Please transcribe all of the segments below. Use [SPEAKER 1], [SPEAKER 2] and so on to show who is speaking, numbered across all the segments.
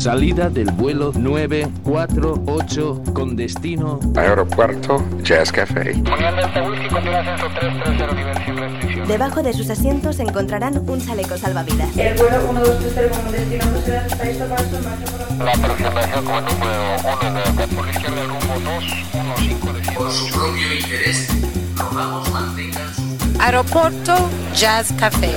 [SPEAKER 1] Salida del vuelo 948 con destino
[SPEAKER 2] Aeropuerto Jazz Café.
[SPEAKER 3] Debajo de sus asientos encontrarán un chaleco salvavidas.
[SPEAKER 4] El vuelo 1230 como destino Bruselas está listo para su marcha por
[SPEAKER 5] La aproximación como número 1 de por izquierda rumbo 215
[SPEAKER 6] Por su propio interés, rogamos mantengan su...
[SPEAKER 7] Aeropuerto Jazz Café.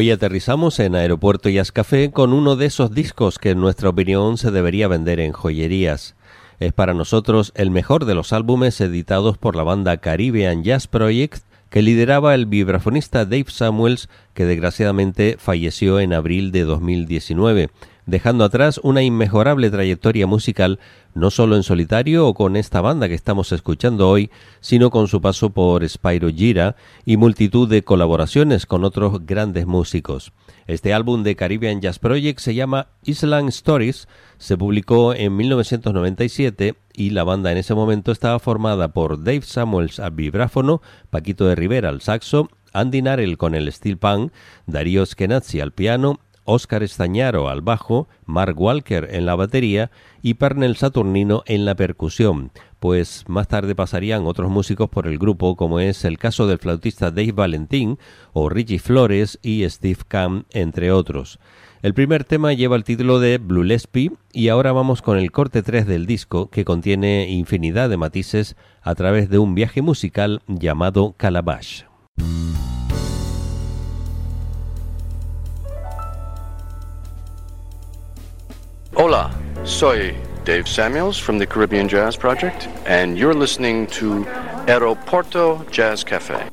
[SPEAKER 8] Hoy aterrizamos en Aeropuerto Jazz Café con uno de esos discos que en nuestra opinión se debería vender en joyerías. Es para nosotros el mejor de los álbumes editados por la banda Caribbean Jazz Project que lideraba el vibrafonista Dave Samuels, que desgraciadamente falleció en abril de 2019 dejando atrás una inmejorable trayectoria musical, no solo en solitario o con esta banda que estamos escuchando hoy, sino con su paso por Spyro Gira y multitud de colaboraciones con otros grandes músicos. Este álbum de Caribbean Jazz Project se llama Island Stories, se publicó en 1997 y la banda en ese momento estaba formada por Dave Samuels al vibráfono, Paquito de Rivera al saxo, Andy Narell con el steel punk, Darío Skenazzi al piano Óscar Estañaro al bajo, Mark Walker en la batería y Pernell Saturnino en la percusión, pues más tarde pasarían otros músicos por el grupo, como es el caso del flautista Dave Valentín o Richie Flores y Steve Cam, entre otros. El primer tema lleva el título de Blue y ahora vamos con el corte 3 del disco que contiene infinidad de matices a través de un viaje musical llamado Calabash.
[SPEAKER 2] Hola, soy Dave Samuels from the Caribbean Jazz Project, and you're listening to Aeroporto Jazz Cafe.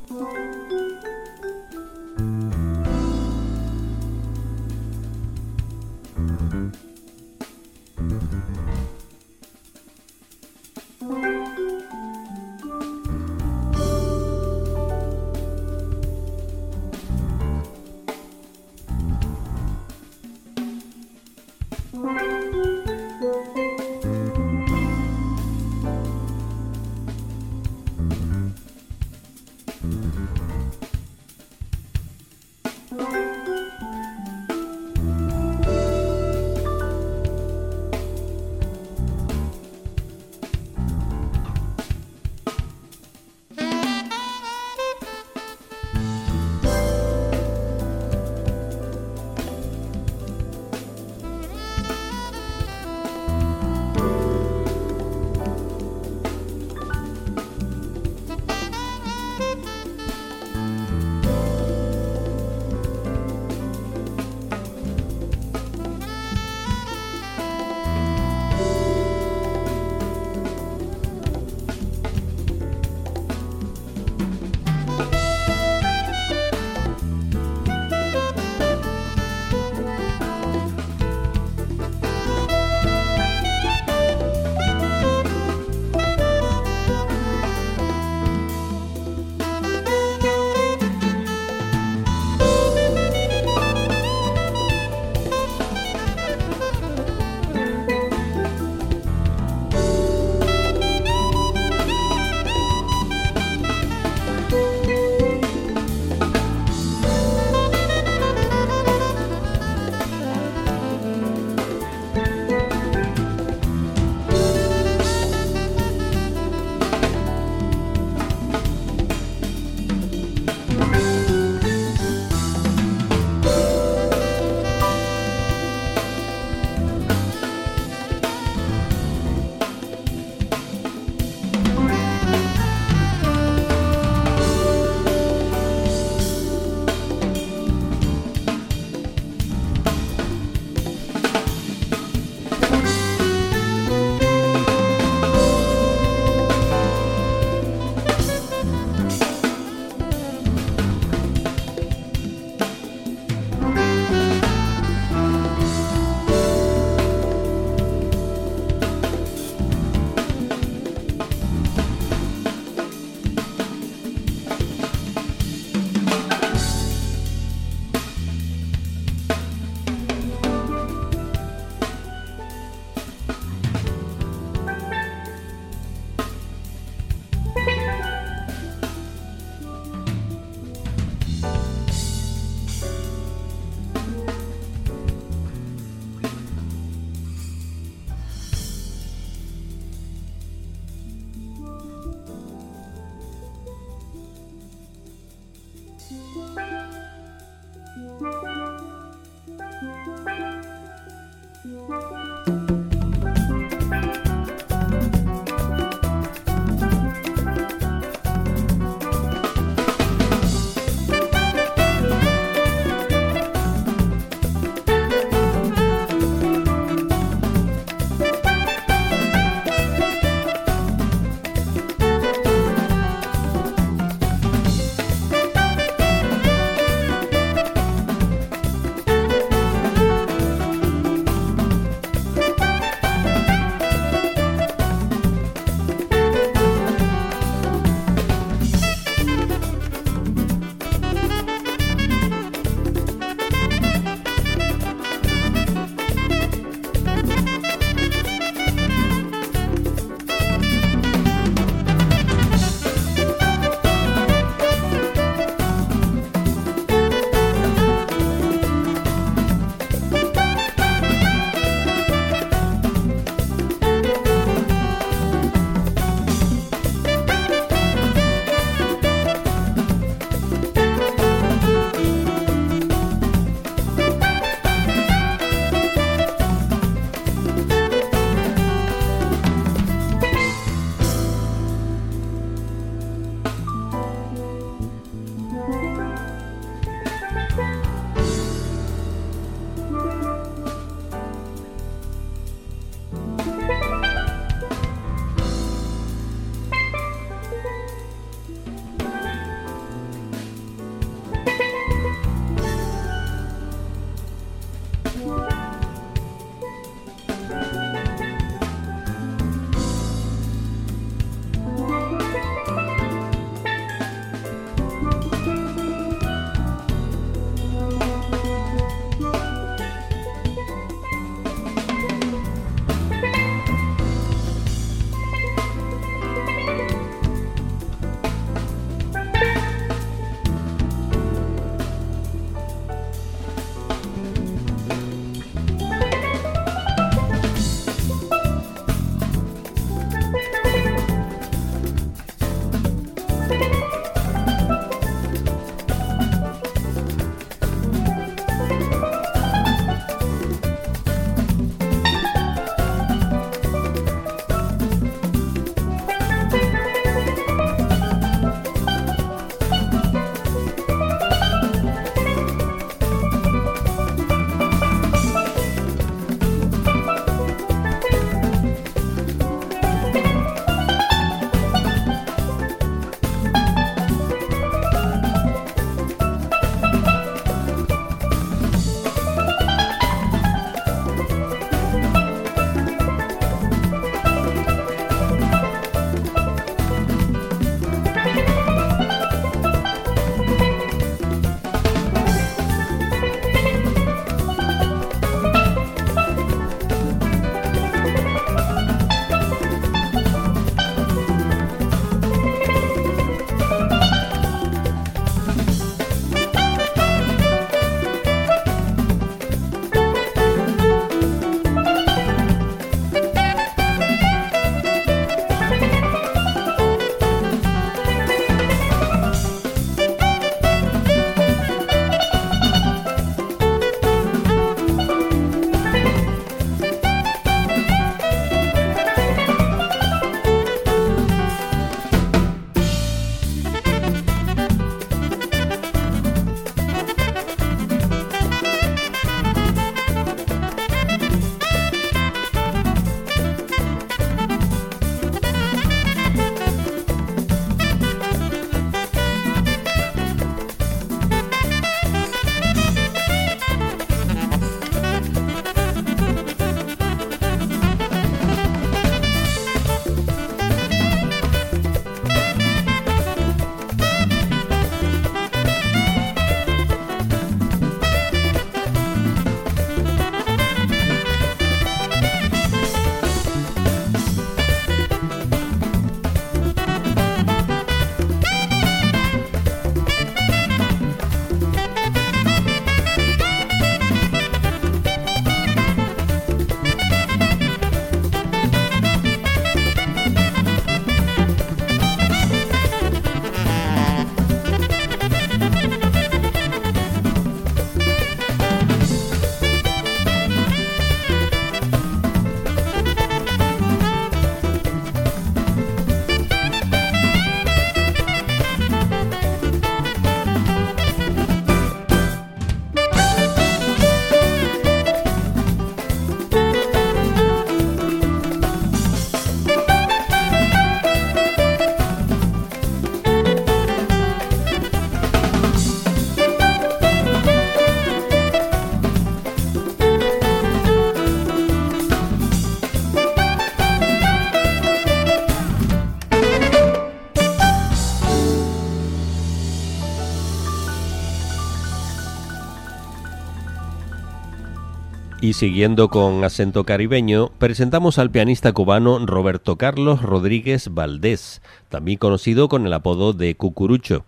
[SPEAKER 8] siguiendo con acento caribeño, presentamos al pianista cubano Roberto Carlos Rodríguez Valdés, también conocido con el apodo de Cucurucho.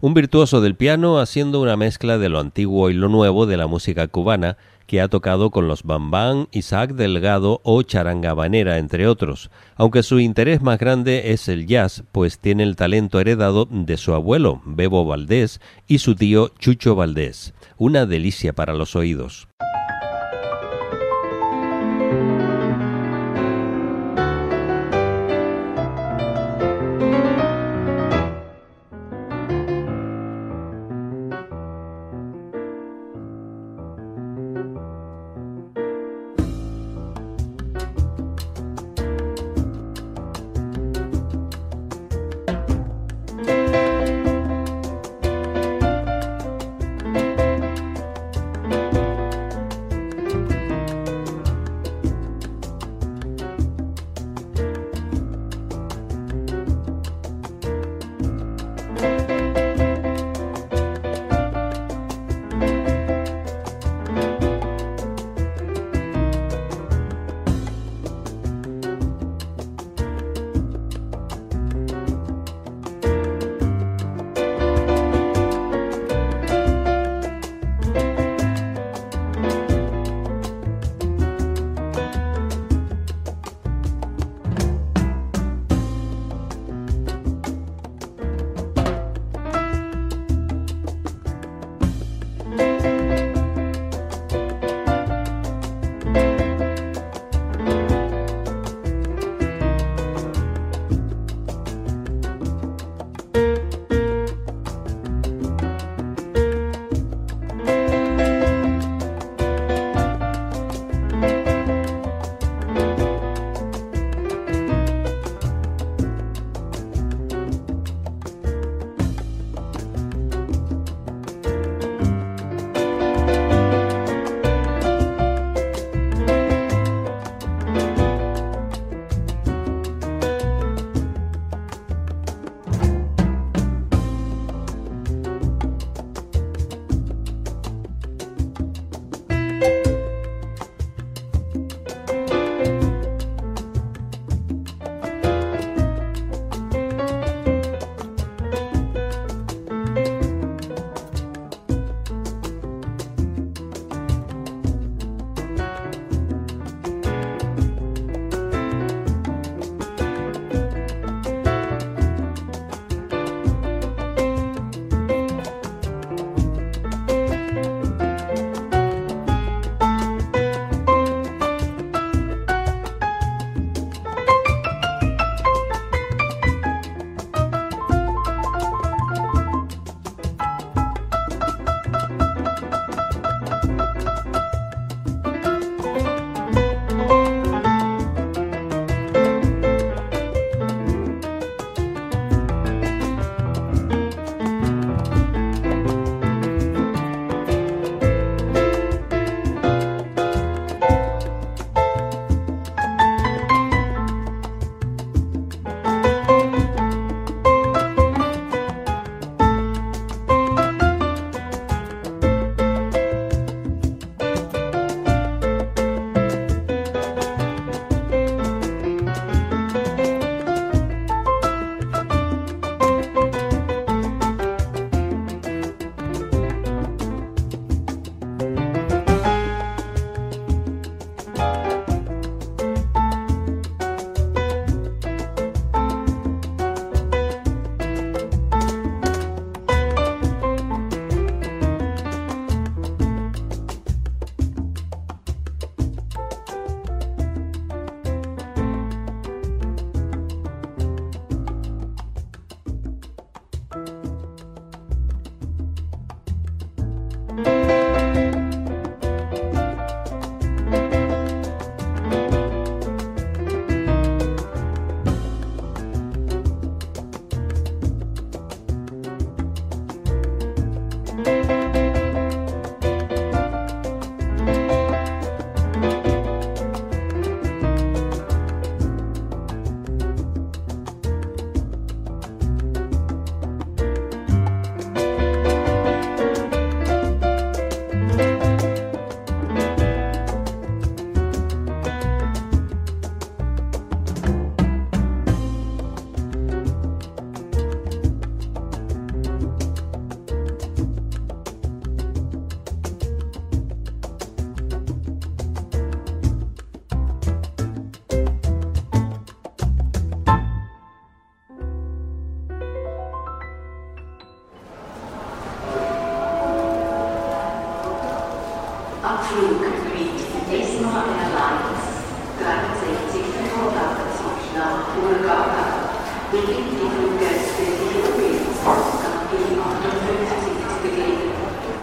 [SPEAKER 8] Un virtuoso del piano haciendo una mezcla de lo antiguo y lo nuevo de la música cubana, que ha tocado con los Bambán, Isaac Delgado o Charanga Banera, entre otros, aunque su interés más grande es el jazz, pues tiene el talento heredado de su abuelo, Bebo Valdés, y su tío Chucho Valdés. Una delicia para los oídos.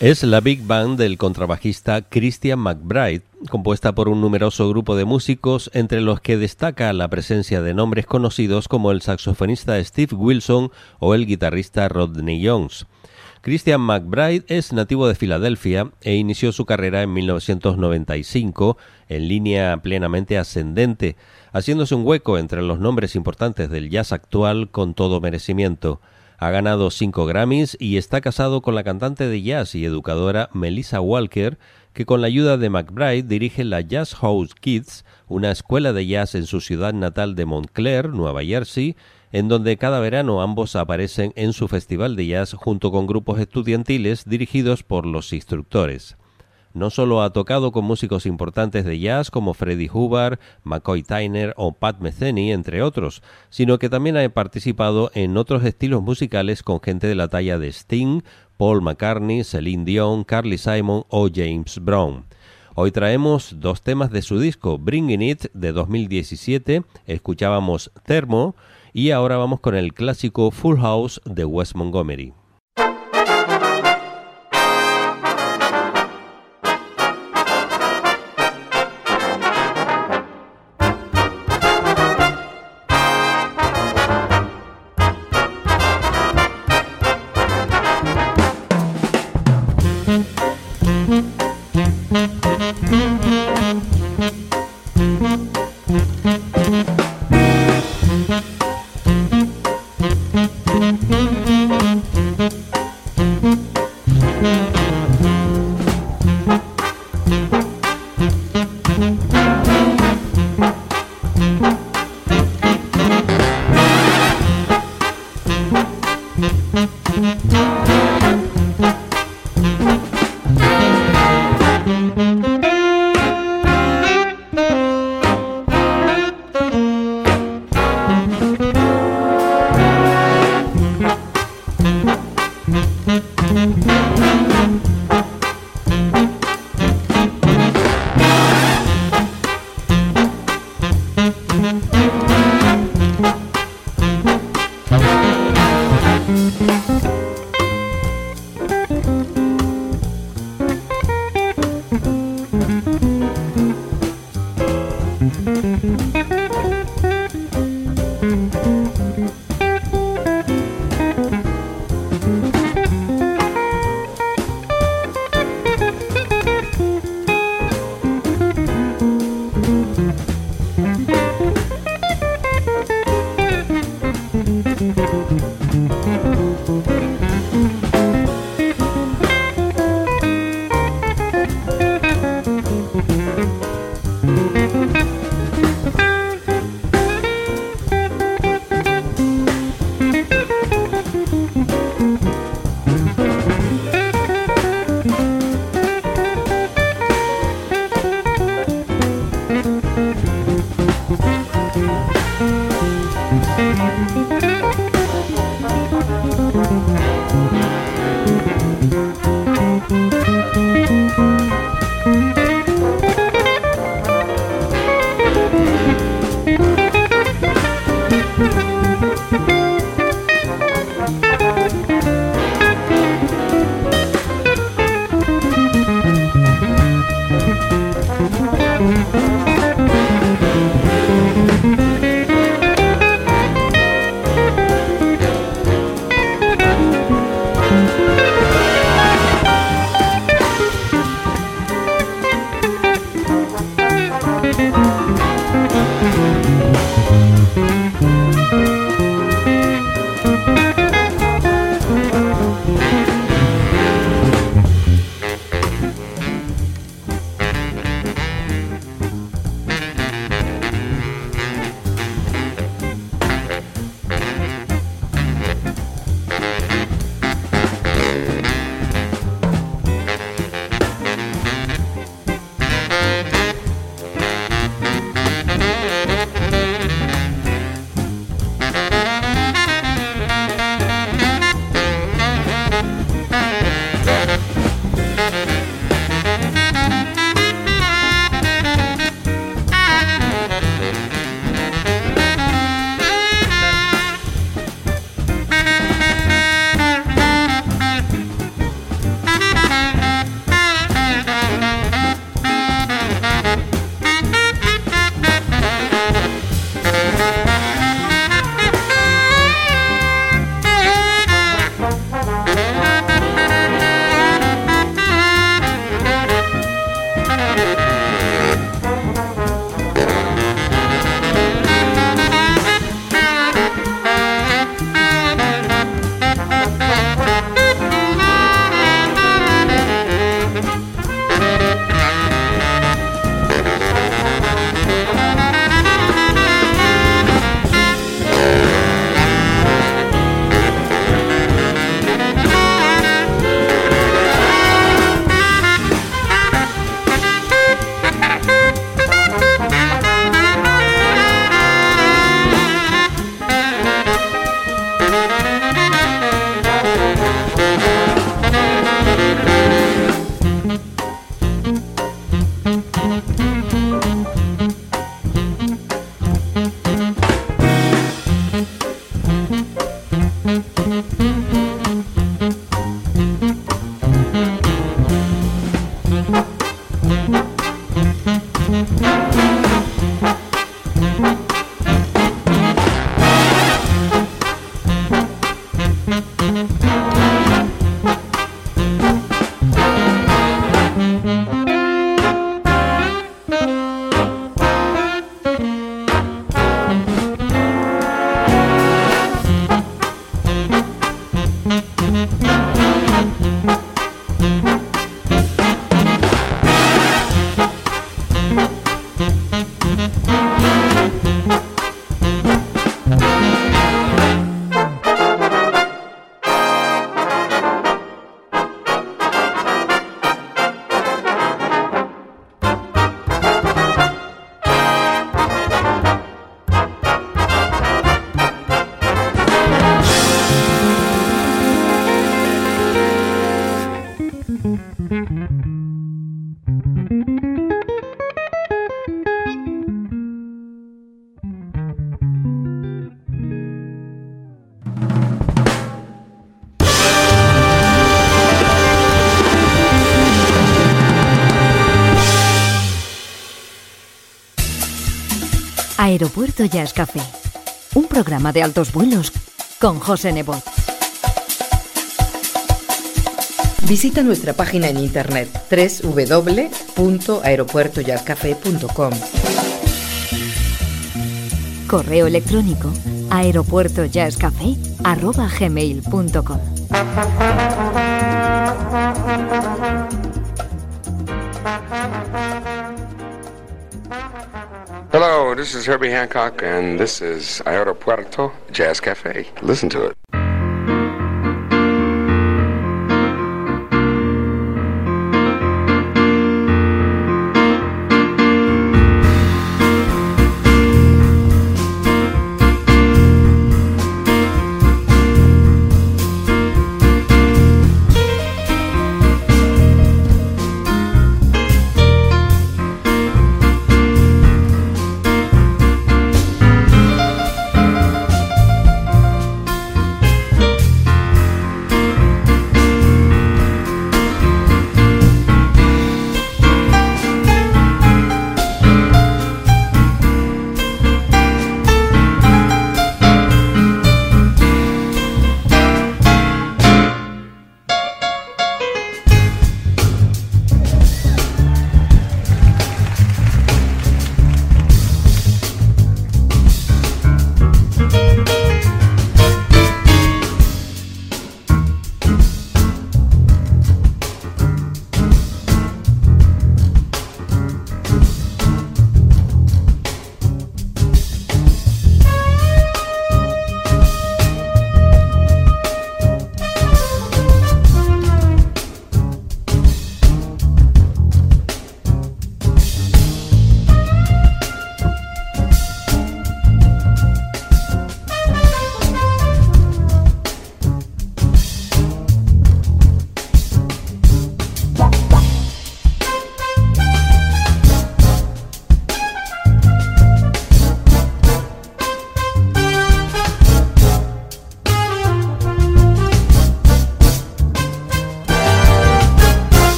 [SPEAKER 8] Es la big band del contrabajista Christian McBride, compuesta por un numeroso grupo de músicos, entre los que destaca la presencia de nombres conocidos como el saxofonista Steve Wilson o el guitarrista Rodney Jones. Christian McBride es nativo de Filadelfia e inició su carrera en 1995 en línea plenamente ascendente, haciéndose un hueco entre los nombres importantes del jazz actual con todo merecimiento. Ha ganado cinco Grammys y está casado con la cantante de jazz y educadora Melissa Walker, que con la ayuda de McBride dirige la Jazz House Kids, una escuela de jazz en su ciudad natal de Montclair, Nueva Jersey, en donde cada verano ambos aparecen en su festival de jazz junto con grupos estudiantiles dirigidos por los instructores. No solo ha tocado con músicos importantes de jazz como Freddie Hubbard, McCoy Tyner o Pat Metheny, entre otros, sino que también ha participado en otros estilos musicales con gente de la talla de Sting, Paul McCartney, Celine Dion, Carly Simon o James Brown. Hoy traemos dos temas de su disco Bringing It de 2017, escuchábamos Thermo y ahora vamos con el clásico Full House de Wes Montgomery.
[SPEAKER 9] Aeropuerto Jazz Café. Un programa de altos vuelos con José Nebot.
[SPEAKER 10] Visita nuestra página en internet www.aeropuertojazzcafé.com.
[SPEAKER 9] Correo electrónico aeropuertojazzcafé@gmail.com.
[SPEAKER 11] this is Herbie Hancock, and this is Aeropuerto Jazz Cafe. Listen to it.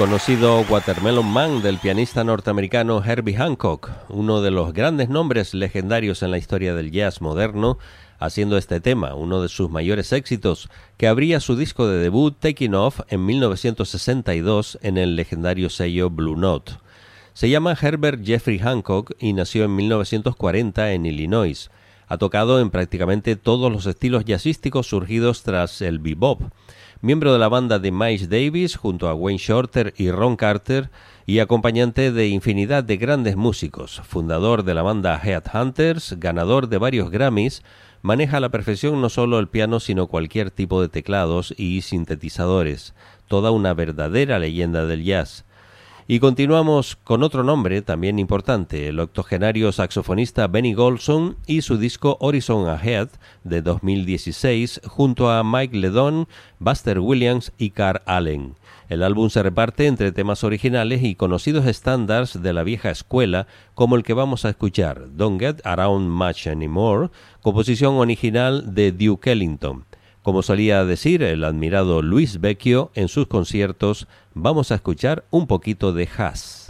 [SPEAKER 8] Conocido Watermelon Man del pianista norteamericano Herbie Hancock, uno de los grandes nombres legendarios en la historia del jazz moderno, haciendo este tema uno de sus mayores éxitos, que abría su disco de debut Taking Off en 1962 en el legendario sello Blue Note. Se llama Herbert Jeffrey Hancock y nació en 1940 en Illinois. Ha tocado en prácticamente todos los estilos jazzísticos surgidos tras el bebop miembro de la banda de Miles Davis junto a Wayne Shorter y Ron Carter y acompañante de infinidad de grandes músicos, fundador de la banda Headhunters, ganador de varios Grammys, maneja a la perfección no solo el piano sino cualquier tipo de teclados y sintetizadores, toda una verdadera leyenda del jazz. Y continuamos con otro nombre también importante, el octogenario saxofonista Benny Golson y su disco Horizon Ahead de 2016 junto a Mike Ledon, Buster Williams y Carl Allen. El álbum se reparte entre temas originales y conocidos estándares de la vieja escuela, como el que vamos a escuchar, Don't Get Around Much Anymore, composición original de Duke Ellington. Como solía decir el admirado Luis Vecchio en sus conciertos, vamos a escuchar un poquito de jazz.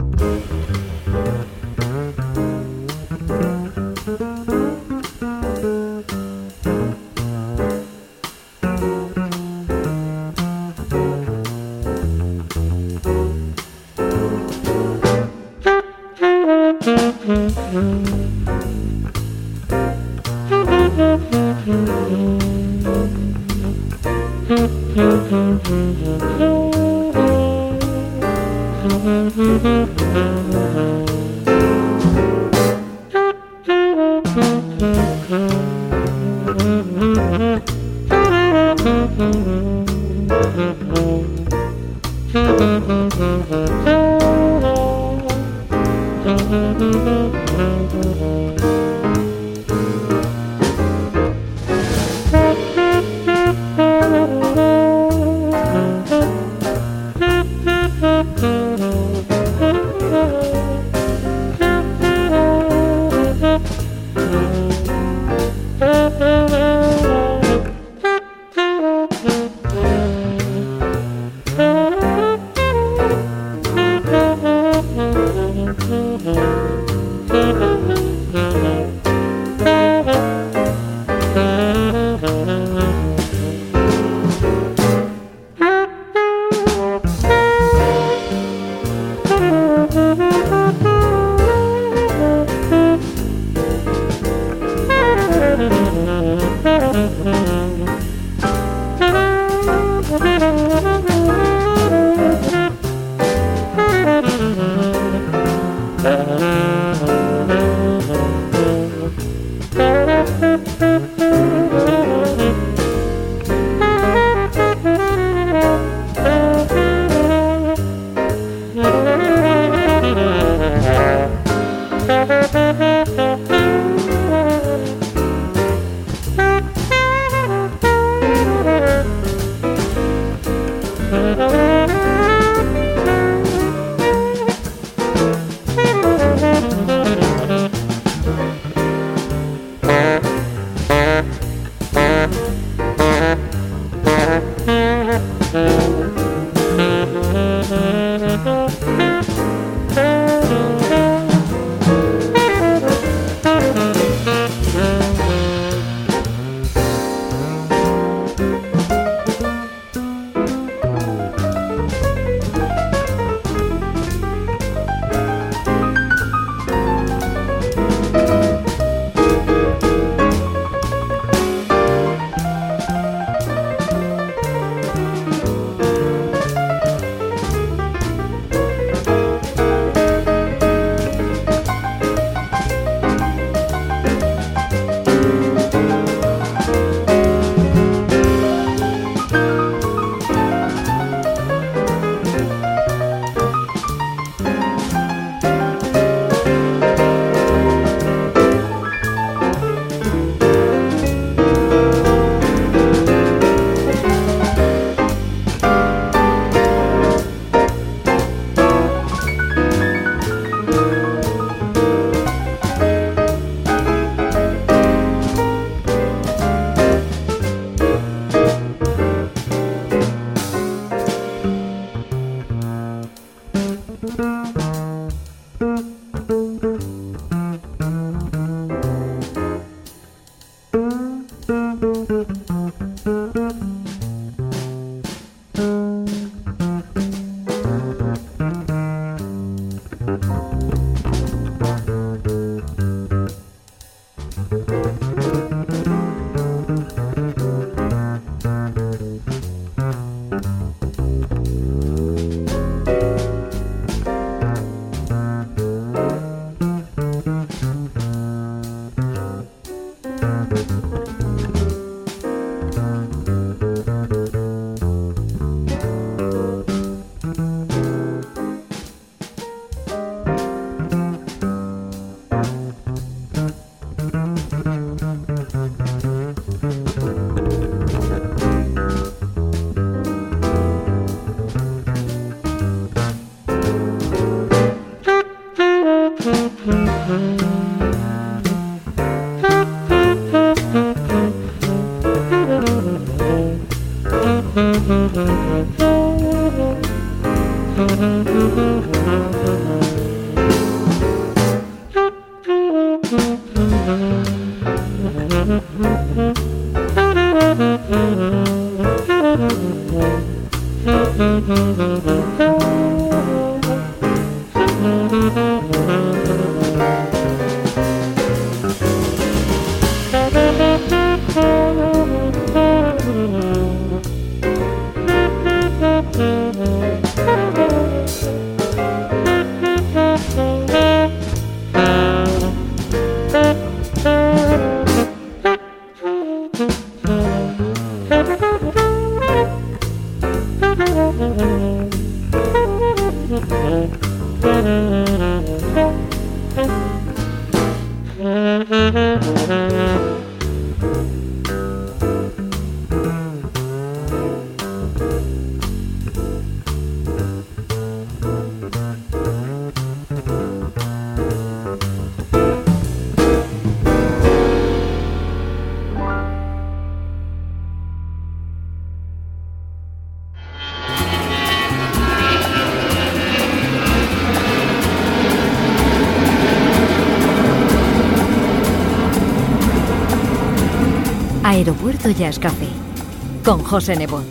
[SPEAKER 9] Con José Nebot.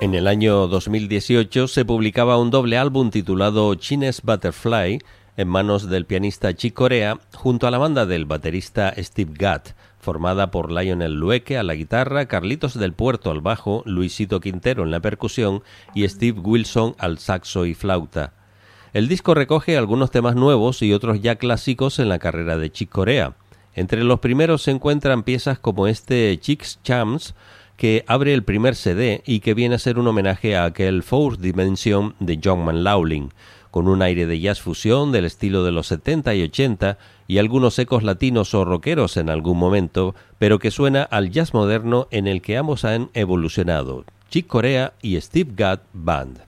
[SPEAKER 8] En el año 2018 se publicaba un doble álbum titulado Chines Butterfly en manos del pianista Chick Corea junto a la banda del baterista Steve Gatt, formada por Lionel Lueke a la guitarra, Carlitos del Puerto al bajo, Luisito Quintero en la percusión y Steve Wilson al saxo y flauta. El disco recoge algunos temas nuevos y otros ya clásicos en la carrera de Chick Corea. Entre los primeros se encuentran piezas como este Chick's Chams, que abre el primer CD y que viene a ser un homenaje a aquel Fourth Dimension de John Manlauling, con un aire de jazz fusión del estilo de los 70 y 80 y algunos ecos latinos o rockeros en algún momento, pero que suena al jazz moderno en el que ambos han evolucionado, Chick Corea y Steve Gadd Band.